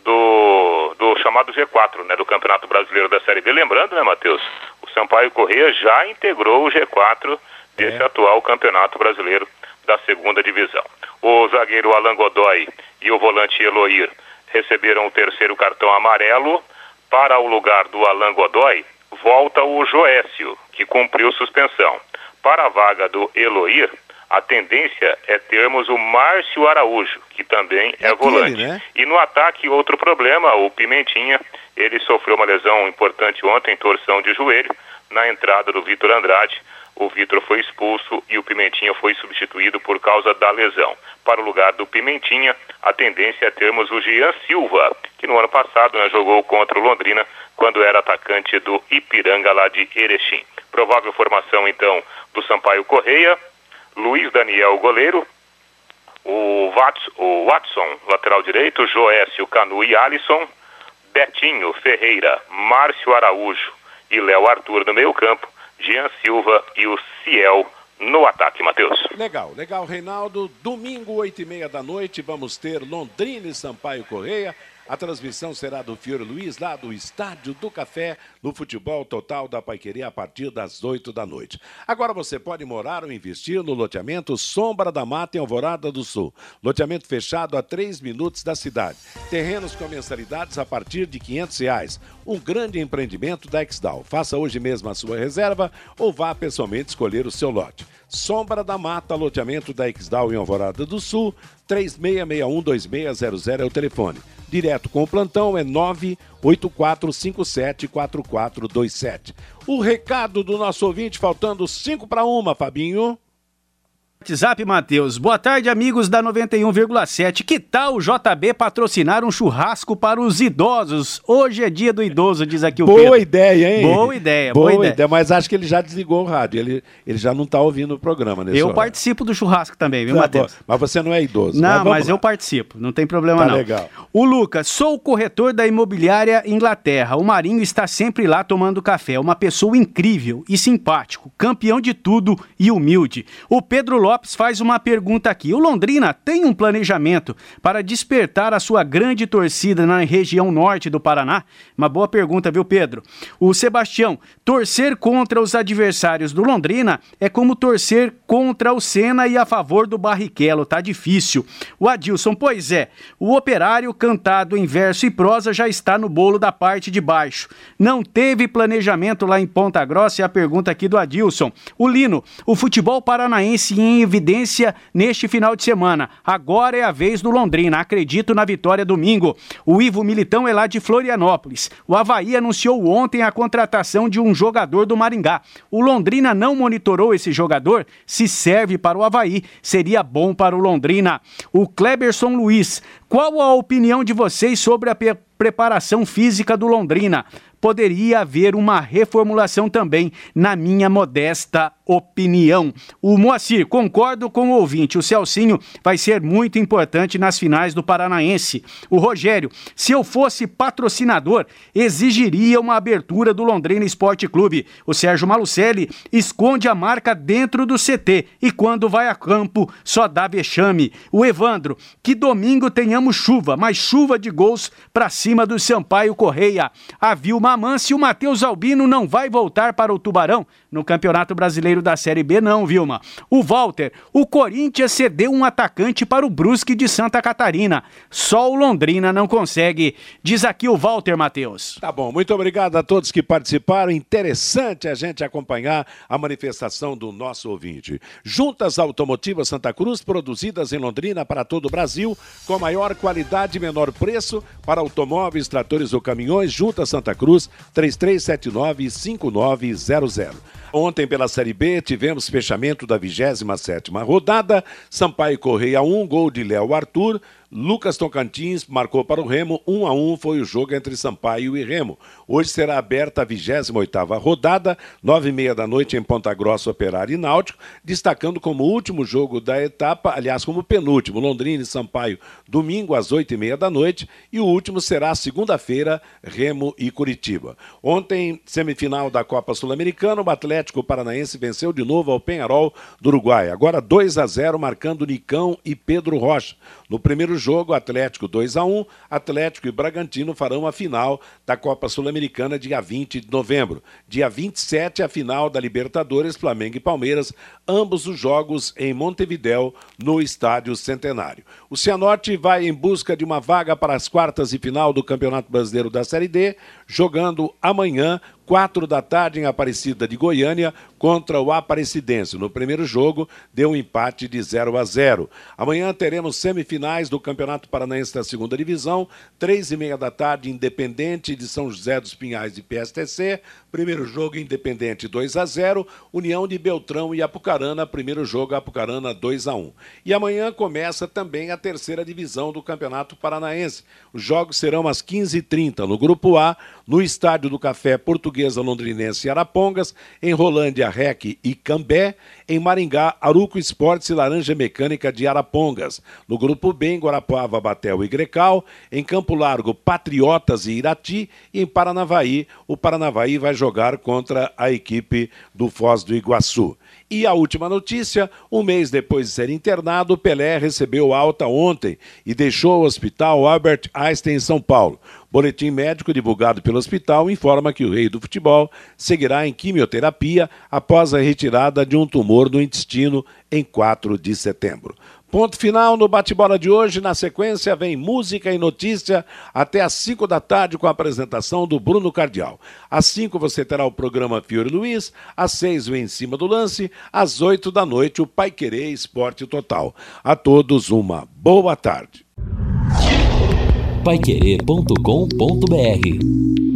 do, do chamado G4, né, do Campeonato Brasileiro da Série B. Lembrando, né, Matheus, o Sampaio Corrêa já integrou o G4 desse é. atual Campeonato Brasileiro da segunda divisão. O zagueiro Alan Godoy e o volante Eloir receberam o terceiro cartão amarelo. Para o lugar do Alan Godoy, volta o Joécio, que cumpriu suspensão. Para a vaga do Eloir, a tendência é termos o Márcio Araújo, que também é, é volante. né? E no ataque, outro problema, o Pimentinha, ele sofreu uma lesão importante ontem, torção de joelho, na entrada do Vitor Andrade o Vitor foi expulso e o Pimentinha foi substituído por causa da lesão. Para o lugar do Pimentinha, a tendência é termos o Jean Silva, que no ano passado né, jogou contra o Londrina quando era atacante do Ipiranga lá de Erechim. Provável formação então do Sampaio Correia, Luiz Daniel goleiro, o, Watson, o Watson lateral direito, Joécio Canu e Alisson, Betinho Ferreira, Márcio Araújo e Léo Arthur no meio campo Jean Silva e o Ciel no ataque, Matheus. Legal, legal, Reinaldo. Domingo, oito e meia da noite, vamos ter Londrina e Sampaio Correia. A transmissão será do Fiore Luiz, lá do Estádio do Café, no Futebol Total da Paiqueria, a partir das 8 da noite. Agora você pode morar ou investir no loteamento Sombra da Mata, em Alvorada do Sul. Loteamento fechado a 3 minutos da cidade. Terrenos com mensalidades a partir de 500 reais. Um grande empreendimento da Exdal. Faça hoje mesmo a sua reserva ou vá pessoalmente escolher o seu lote. Sombra da Mata, loteamento da Exdal em Alvorada do Sul, 36612600 é o telefone. Direto com o plantão é 984574427. O recado do nosso ouvinte, faltando 5 para uma, Fabinho. WhatsApp, Matheus. Boa tarde, amigos da 91,7. Que tal o JB patrocinar um churrasco para os idosos? Hoje é dia do idoso, diz aqui o boa Pedro. Boa ideia, hein? Boa ideia, boa, boa ideia. ideia. Mas acho que ele já desligou o rádio. Ele, ele já não está ouvindo o programa nesse Eu horário. participo do churrasco também, viu, tá Matheus? Mas você não é idoso. Não, mas, mas eu participo. Não tem problema tá não. legal. O Lucas, sou o corretor da imobiliária Inglaterra. O Marinho está sempre lá tomando café. Uma pessoa incrível e simpático, campeão de tudo e humilde. O Pedro Lopes faz uma pergunta aqui. O Londrina tem um planejamento para despertar a sua grande torcida na região norte do Paraná? Uma boa pergunta, viu, Pedro? O Sebastião, torcer contra os adversários do Londrina é como torcer contra o Senna e a favor do Barrichello. Tá difícil. O Adilson, pois é, o operário cantado em verso e prosa já está no bolo da parte de baixo. Não teve planejamento lá em Ponta Grossa? É a pergunta aqui do Adilson. O Lino, o futebol paranaense em evidência neste final de semana. Agora é a vez do Londrina. Acredito na vitória domingo. O Ivo Militão é lá de Florianópolis. O Havaí anunciou ontem a contratação de um jogador do Maringá. O Londrina não monitorou esse jogador? Se serve para o Havaí, seria bom para o Londrina. O Kleberson Luiz. Qual a opinião de vocês sobre a preparação física do Londrina? Poderia haver uma reformulação também, na minha modesta opinião. O Moacir, concordo com o ouvinte, o Celcinho vai ser muito importante nas finais do Paranaense. O Rogério, se eu fosse patrocinador, exigiria uma abertura do Londrina Esporte Clube. O Sérgio Malucelli esconde a marca dentro do CT e quando vai a campo só dá vexame. O Evandro, que domingo tenhamos chuva, mas chuva de gols para cima do Sampaio Correia. A Vilma Amance e o Matheus Albino não vai voltar para o Tubarão no Campeonato Brasileiro da Série B, não, Vilma. O Walter, o Corinthians cedeu um atacante para o Brusque de Santa Catarina. Só o Londrina não consegue. Diz aqui o Walter Matheus. Tá bom, muito obrigado a todos que participaram. Interessante a gente acompanhar a manifestação do nosso ouvinte. Juntas Automotivas Santa Cruz, produzidas em Londrina para todo o Brasil, com maior qualidade e menor preço para automóveis, tratores ou caminhões. Juntas Santa Cruz, 3379-5900. Ontem, pela Série B, tivemos fechamento da 27ª rodada. Sampaio Correia 1, gol de Léo Arthur. Lucas Tocantins marcou para o Remo, 1 a 1 foi o jogo entre Sampaio e Remo. Hoje será aberta a 28ª rodada, 9 e meia da noite em Ponta Grossa, Operário e Náutico, destacando como último jogo da etapa, aliás, como penúltimo, Londrina e Sampaio, domingo às 8 e meia da noite, e o último será segunda-feira, Remo e Curitiba. Ontem, semifinal da Copa Sul-Americana, o Atlético Paranaense venceu de novo ao Penharol do Uruguai, agora 2 a 0 marcando Nicão e Pedro Rocha. No primeiro jogo, Atlético 2 a 1 Atlético e Bragantino farão a final da Copa Sul-Americana dia 20 de novembro. Dia 27, a final da Libertadores, Flamengo e Palmeiras, ambos os jogos em Montevidéu, no Estádio Centenário. O Cianorte vai em busca de uma vaga para as quartas e final do Campeonato Brasileiro da Série D, jogando amanhã quatro da tarde em Aparecida de Goiânia contra o Aparecidense. No primeiro jogo, deu um empate de 0 a 0. Amanhã teremos semifinais do Campeonato Paranaense da Segunda Divisão, três e meia da tarde, Independente de São José dos Pinhais de PSTC. Primeiro jogo, Independente 2 a 0. União de Beltrão e Apucarana, primeiro jogo, Apucarana 2 a 1. E amanhã começa também a terceira divisão do Campeonato Paranaense. Os jogos serão às 15h30 no Grupo A, no Estádio do Café Portuguesa Londrinense e Arapongas, em Rolândia, Rec e Cambé, em Maringá, Aruco Esportes e Laranja Mecânica de Arapongas, no Grupo B, em Guarapuava, Batel e Grecal, em Campo Largo, Patriotas e Irati, e em Paranavaí, o Paranavaí vai jogar contra a equipe do Foz do Iguaçu. E a última notícia: um mês depois de ser internado, Pelé recebeu alta ontem e deixou o hospital Albert Einstein em São Paulo. Boletim médico divulgado pelo hospital informa que o rei do futebol seguirá em quimioterapia após a retirada de um tumor no intestino em 4 de setembro. Ponto final no bate-bola de hoje. Na sequência, vem música e notícia até às 5 da tarde com a apresentação do Bruno Cardial. Às 5 você terá o programa Fiore Luiz, às 6 o Em Cima do Lance, às 8 da noite o Pai Querer Esporte Total. A todos uma boa tarde. Paiquerê.com.br